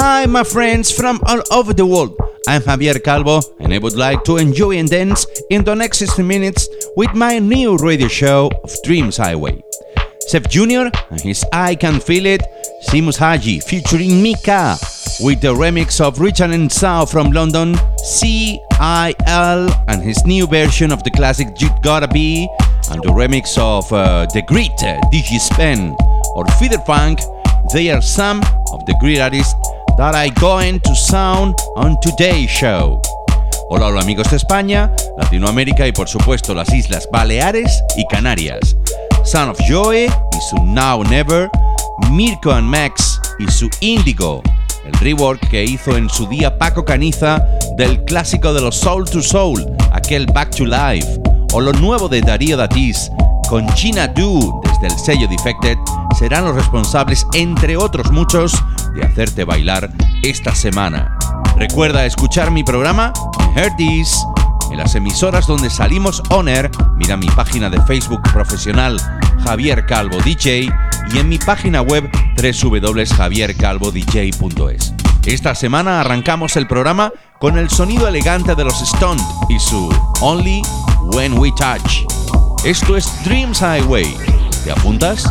Hi, my friends from all over the world. I'm Javier Calvo, and I would like to enjoy and dance in the next 60 minutes with my new radio show of Dreams Highway. Seth Jr. and his I Can Feel It, Simus Haji featuring Mika with the remix of Richard and Sao from London, CIL, and his new version of the classic You Gotta Be, and the remix of uh, The Grit, uh, Digi Spen, or Feeder Funk. They are some of the great artists that I going to sound on today's show. Hola, hola amigos de España, Latinoamérica y por supuesto las Islas Baleares y Canarias. Son of Joy y su Now Never, Mirko and Max y su Indigo, el rework que hizo en su día Paco Caniza del clásico de los Soul to Soul, aquel Back to Life, o lo nuevo de Darío Datis con Gina Du desde el sello Defected, serán los responsables, entre otros muchos, de hacerte bailar esta semana. Recuerda escuchar mi programa Heard This en las emisoras donde salimos on air. Mira mi página de Facebook profesional Javier Calvo DJ y en mi página web www.javiercalvodj.es. Esta semana arrancamos el programa con el sonido elegante de los Stone y su Only When We Touch. Esto es Dreams Highway. ¿Te apuntas?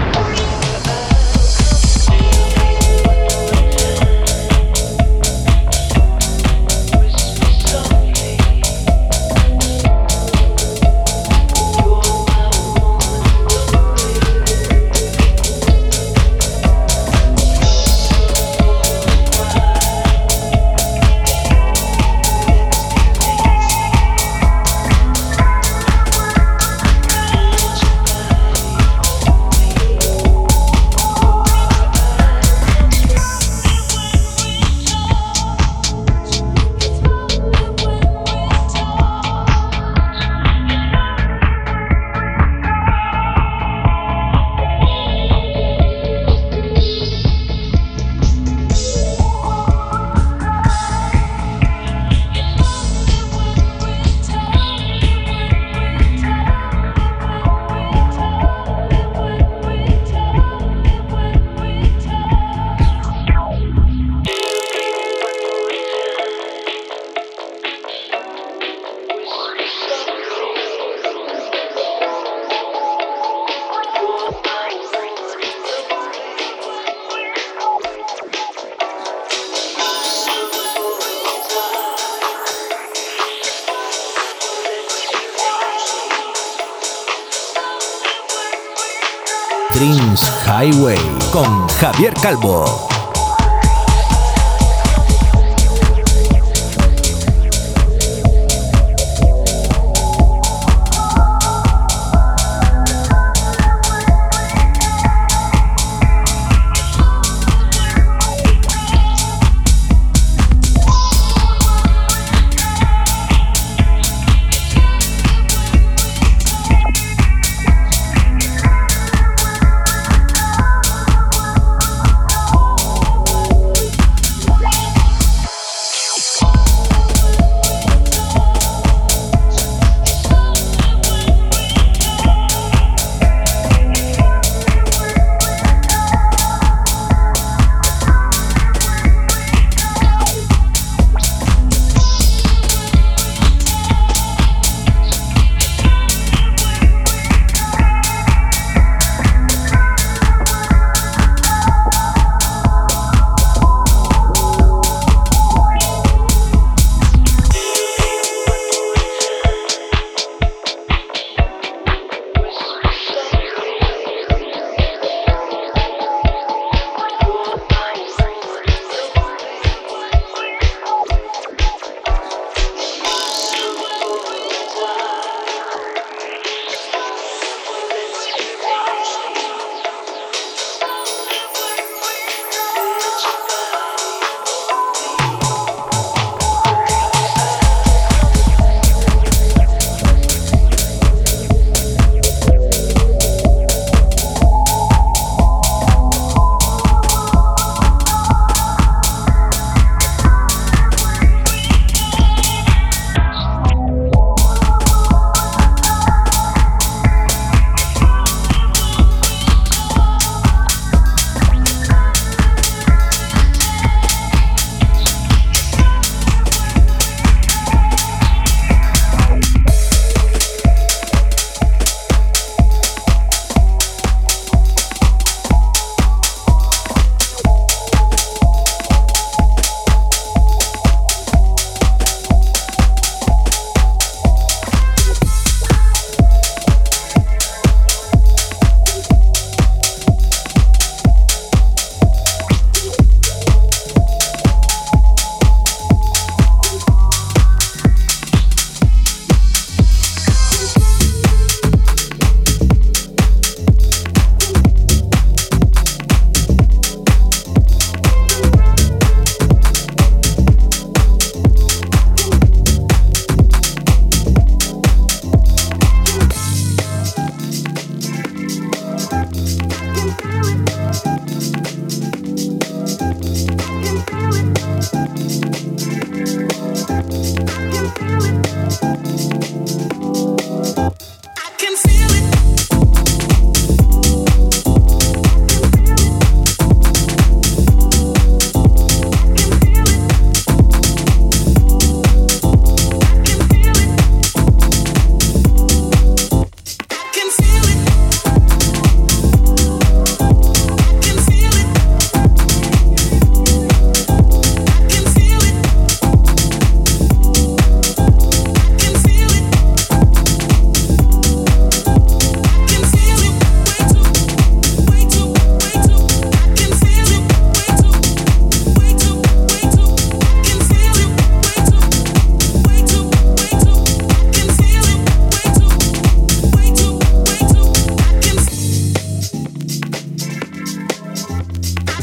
Javier Calvo.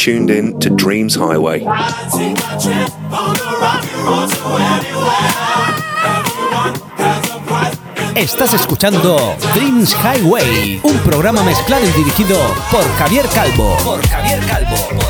Tuned in to Dreams Highway. Estás escuchando Dreams Highway, un programa mezclado y dirigido por Javier Calvo. Por Javier Calvo.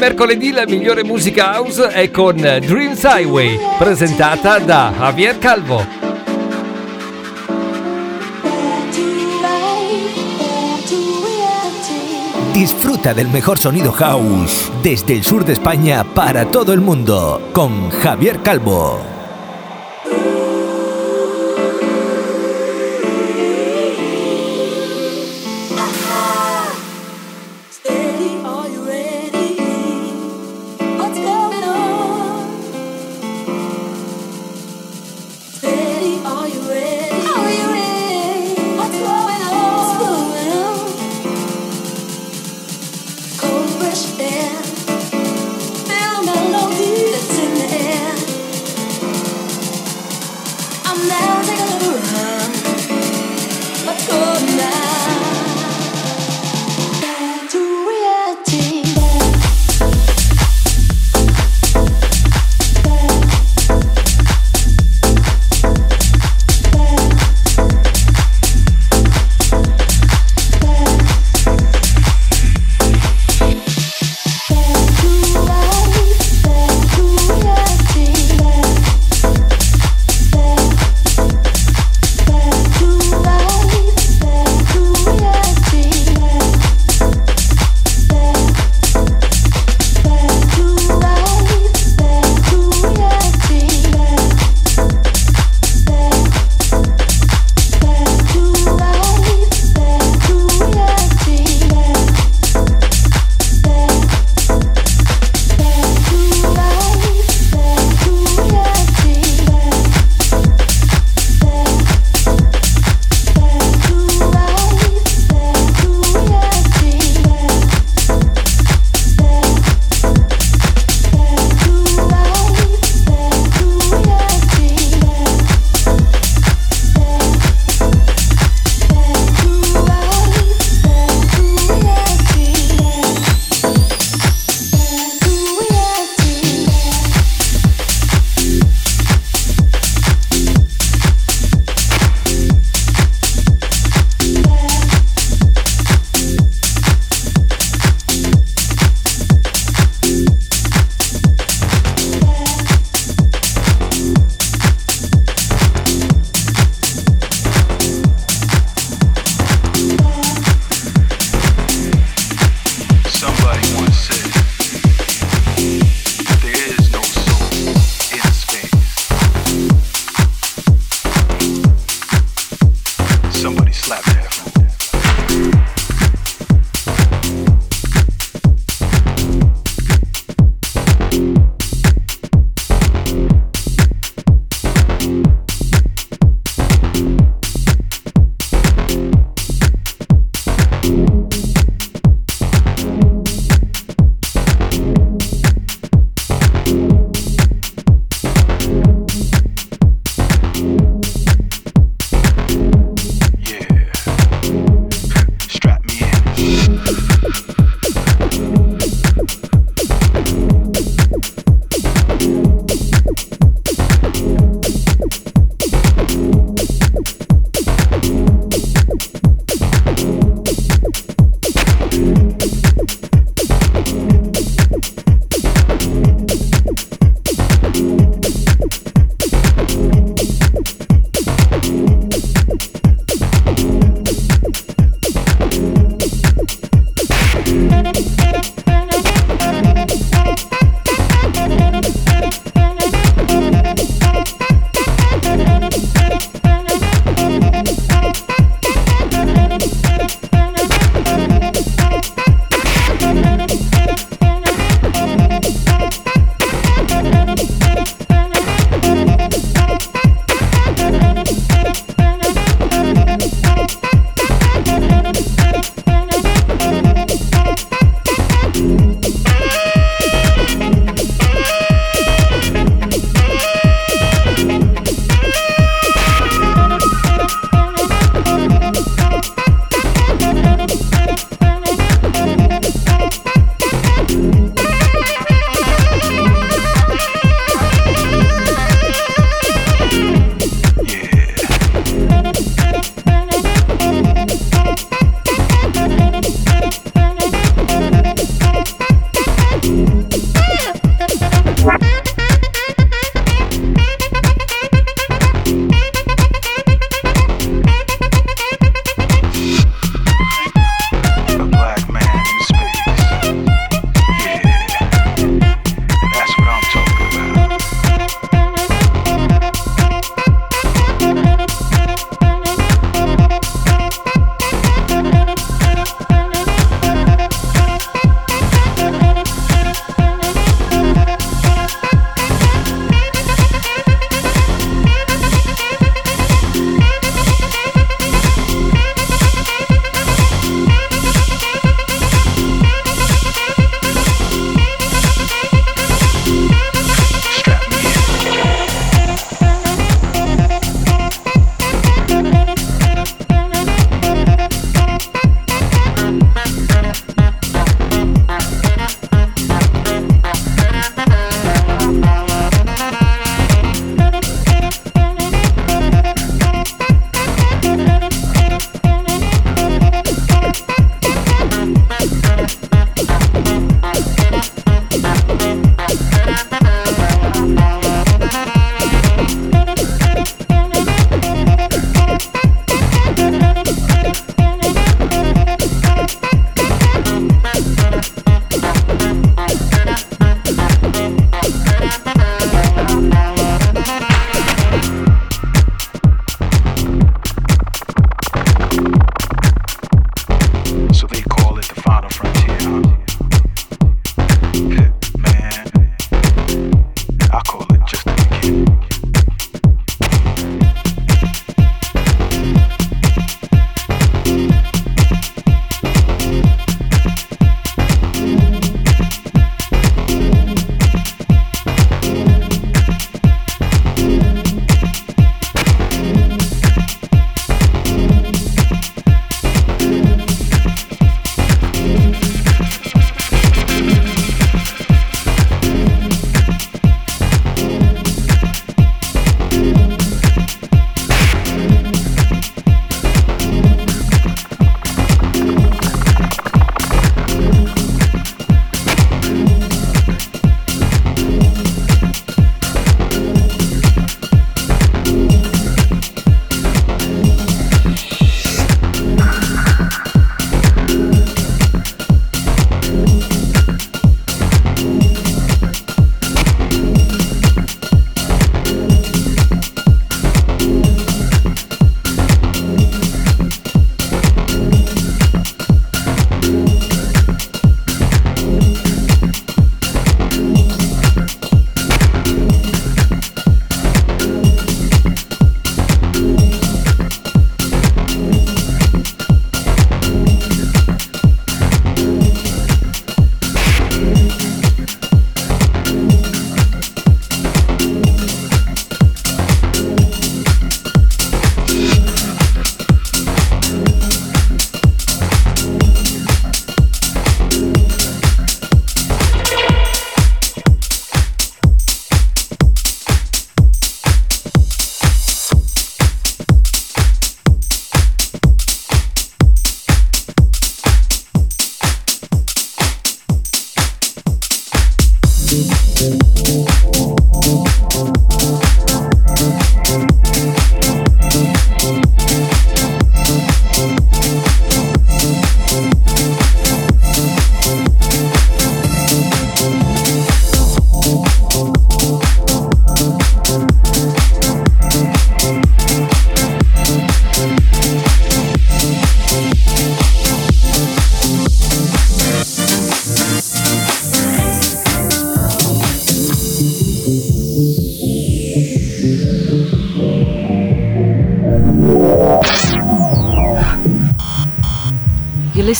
mercoledì la migliore musica house è con Dreams Highway, presentata da Javier Calvo. Disfruta del mejor sonido house desde el sur de España para todo el mundo con Javier Calvo.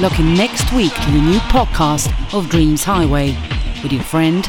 Looking next week to the new podcast of Dreams Highway with your friend